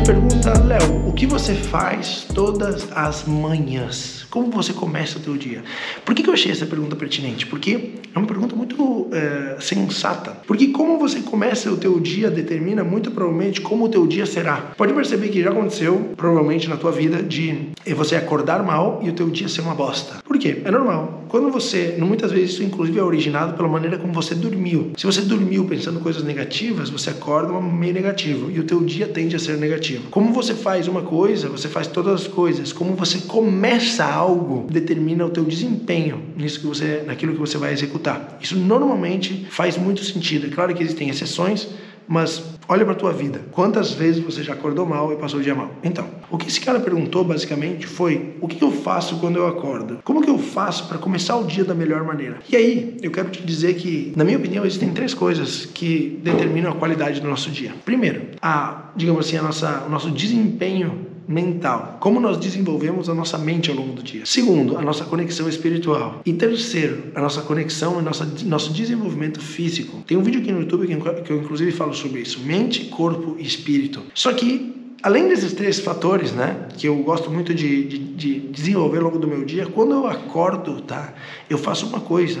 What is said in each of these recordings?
a pergunta, Léo, o que você faz todas as manhãs? Como você começa o teu dia? Por que, que eu achei essa pergunta pertinente? Porque é uma pergunta muito é, sensata. Porque como você começa o teu dia determina muito provavelmente como o teu dia será. Pode perceber que já aconteceu, provavelmente na tua vida, de você acordar mal e o teu dia ser uma bosta. Quê? É normal. Quando você, muitas vezes isso inclusive é originado pela maneira como você dormiu. Se você dormiu pensando coisas negativas, você acorda meio negativo e o teu dia tende a ser negativo. Como você faz uma coisa, você faz todas as coisas. Como você começa algo determina o teu desempenho nisso que você, naquilo que você vai executar. Isso normalmente faz muito sentido. É claro que existem exceções, mas olha para a tua vida. Quantas vezes você já acordou mal e passou o dia mal? Então, o que esse cara perguntou basicamente foi: o que eu faço quando eu acordo? Como que eu faço para começar o dia da melhor maneira? E aí, eu quero te dizer que, na minha opinião, existem três coisas que determinam a qualidade do nosso dia. Primeiro, a, digamos assim, a nossa, o nosso desempenho mental. Como nós desenvolvemos a nossa mente ao longo do dia. Segundo, a nossa conexão espiritual. E terceiro, a nossa conexão e nossa, nosso desenvolvimento físico. Tem um vídeo aqui no YouTube que eu inclusive falo sobre isso: mente, corpo e espírito. Só que além desses três fatores, né, que eu gosto muito de, de, de, desenvolver ao longo do meu dia, quando eu acordo, tá, eu faço uma coisa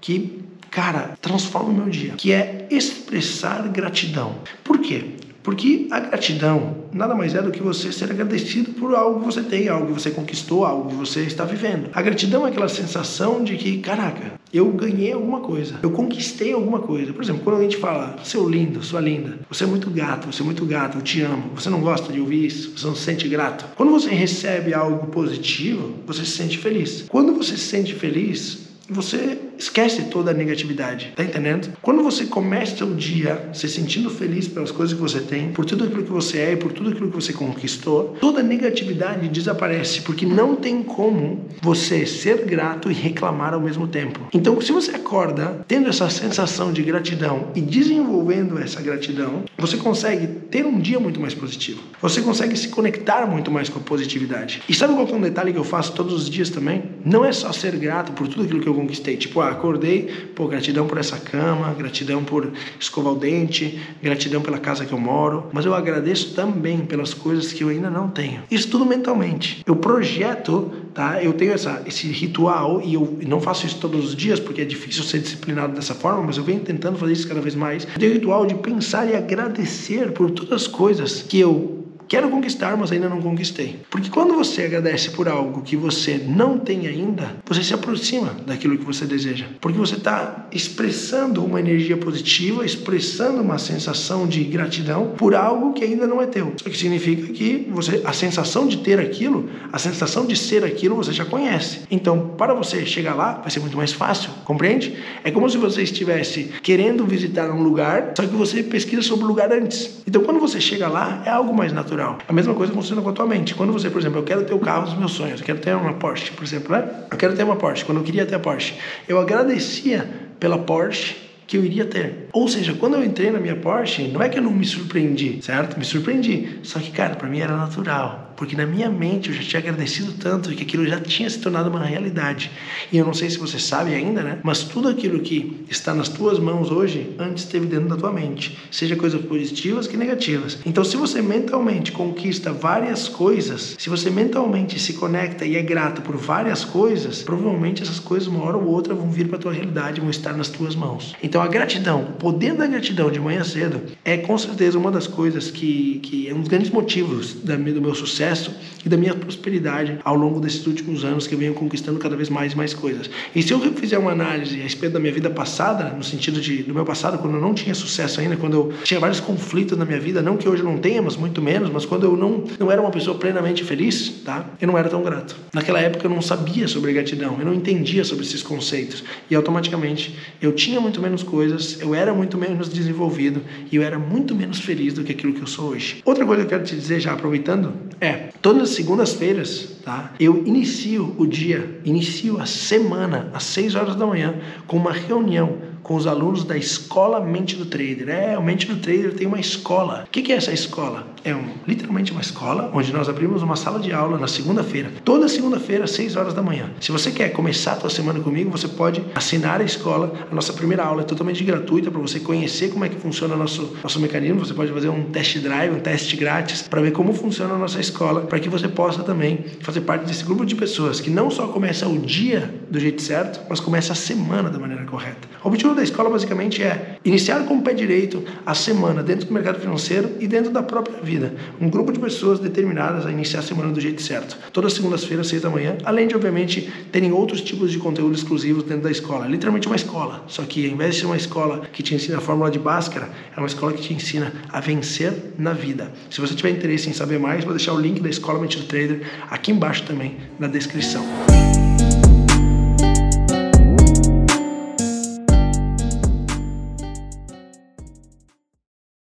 que, cara, transforma o meu dia, que é expressar gratidão. Por quê? Porque a gratidão nada mais é do que você ser agradecido por algo que você tem, algo que você conquistou, algo que você está vivendo. A gratidão é aquela sensação de que, caraca, eu ganhei alguma coisa, eu conquistei alguma coisa. Por exemplo, quando a gente fala, seu lindo, sua linda, você é muito gato, você é muito gato, eu te amo, você não gosta de ouvir isso, você não se sente grato. Quando você recebe algo positivo, você se sente feliz. Quando você se sente feliz, você esquece toda a negatividade, tá entendendo? Quando você começa o dia se sentindo feliz pelas coisas que você tem, por tudo aquilo que você é e por tudo aquilo que você conquistou, toda a negatividade desaparece, porque não tem como você ser grato e reclamar ao mesmo tempo. Então, se você acorda tendo essa sensação de gratidão e desenvolvendo essa gratidão, você consegue ter um dia muito mais positivo. Você consegue se conectar muito mais com a positividade. E sabe qual é um detalhe que eu faço todos os dias também? Não é só ser grato por tudo aquilo que eu conquistei, tipo, ah, acordei, pô, gratidão por essa cama, gratidão por escovar o dente, gratidão pela casa que eu moro, mas eu agradeço também pelas coisas que eu ainda não tenho. Isso tudo mentalmente. Eu projeto, tá? Eu tenho essa, esse ritual e eu não faço isso todos os dias porque é difícil ser disciplinado dessa forma, mas eu venho tentando fazer isso cada vez mais. Eu tenho o ritual de pensar e agradecer por todas as coisas que eu Quero conquistar, mas ainda não conquistei. Porque quando você agradece por algo que você não tem ainda, você se aproxima daquilo que você deseja. Porque você está expressando uma energia positiva, expressando uma sensação de gratidão por algo que ainda não é teu. Isso que significa que você, a sensação de ter aquilo, a sensação de ser aquilo, você já conhece. Então, para você chegar lá, vai ser muito mais fácil, compreende? É como se você estivesse querendo visitar um lugar, só que você pesquisa sobre o lugar antes. Então, quando você chega lá, é algo mais natural natural. A mesma coisa funciona com a tua mente. Quando você, por exemplo, eu quero ter o carro dos meus sonhos, eu quero ter uma Porsche, por exemplo, né? Eu quero ter uma Porsche. Quando eu queria ter a Porsche, eu agradecia pela Porsche que eu iria ter. Ou seja, quando eu entrei na minha Porsche, não é que eu não me surpreendi, certo? Me surpreendi. Só que, cara, para mim era natural porque na minha mente eu já tinha agradecido tanto que aquilo já tinha se tornado uma realidade. E eu não sei se você sabe ainda, né? Mas tudo aquilo que está nas tuas mãos hoje, antes esteve dentro da tua mente, seja coisas positivas que negativas. Então, se você mentalmente conquista várias coisas, se você mentalmente se conecta e é grato por várias coisas, provavelmente essas coisas uma hora ou outra vão vir para tua realidade, vão estar nas tuas mãos. Então, a gratidão, o poder da gratidão de manhã cedo é com certeza uma das coisas que, que é um dos grandes motivos da, do meu sucesso sucesso e da minha prosperidade ao longo desses últimos anos que eu venho conquistando cada vez mais e mais coisas. E se eu fizer uma análise a respeito da minha vida passada, no sentido de do meu passado, quando eu não tinha sucesso ainda, quando eu tinha vários conflitos na minha vida, não que hoje não tenha, mas muito menos, mas quando eu não, não era uma pessoa plenamente feliz, tá? Eu não era tão grato. Naquela época eu não sabia sobre gratidão, eu não entendia sobre esses conceitos e automaticamente eu tinha muito menos coisas, eu era muito menos desenvolvido e eu era muito menos feliz do que aquilo que eu sou hoje. Outra coisa que eu quero te dizer já aproveitando é todas as segundas-feiras, tá? Eu inicio o dia, inicio a semana às 6 horas da manhã com uma reunião com os alunos da escola Mente do Trader. É, o Mente do Trader tem uma escola. O que é essa escola? É um, literalmente uma escola onde nós abrimos uma sala de aula na segunda-feira. Toda segunda-feira, às 6 horas da manhã. Se você quer começar a sua semana comigo, você pode assinar a escola. A nossa primeira aula é totalmente gratuita para você conhecer como é que funciona o nosso, nosso mecanismo. Você pode fazer um test drive, um teste grátis para ver como funciona a nossa escola, para que você possa também fazer parte desse grupo de pessoas que não só começa o dia do jeito certo, mas começa a semana da maneira correta. O da escola basicamente é iniciar com o pé direito a semana dentro do mercado financeiro e dentro da própria vida. Um grupo de pessoas determinadas a iniciar a semana do jeito certo. Todas as segundas-feiras, seis da manhã, além de, obviamente, terem outros tipos de conteúdo exclusivos dentro da escola. É literalmente uma escola, só que ao invés de ser uma escola que te ensina a fórmula de Bhaskara, é uma escola que te ensina a vencer na vida. Se você tiver interesse em saber mais, vou deixar o link da Escola Mente Trader aqui embaixo também na descrição.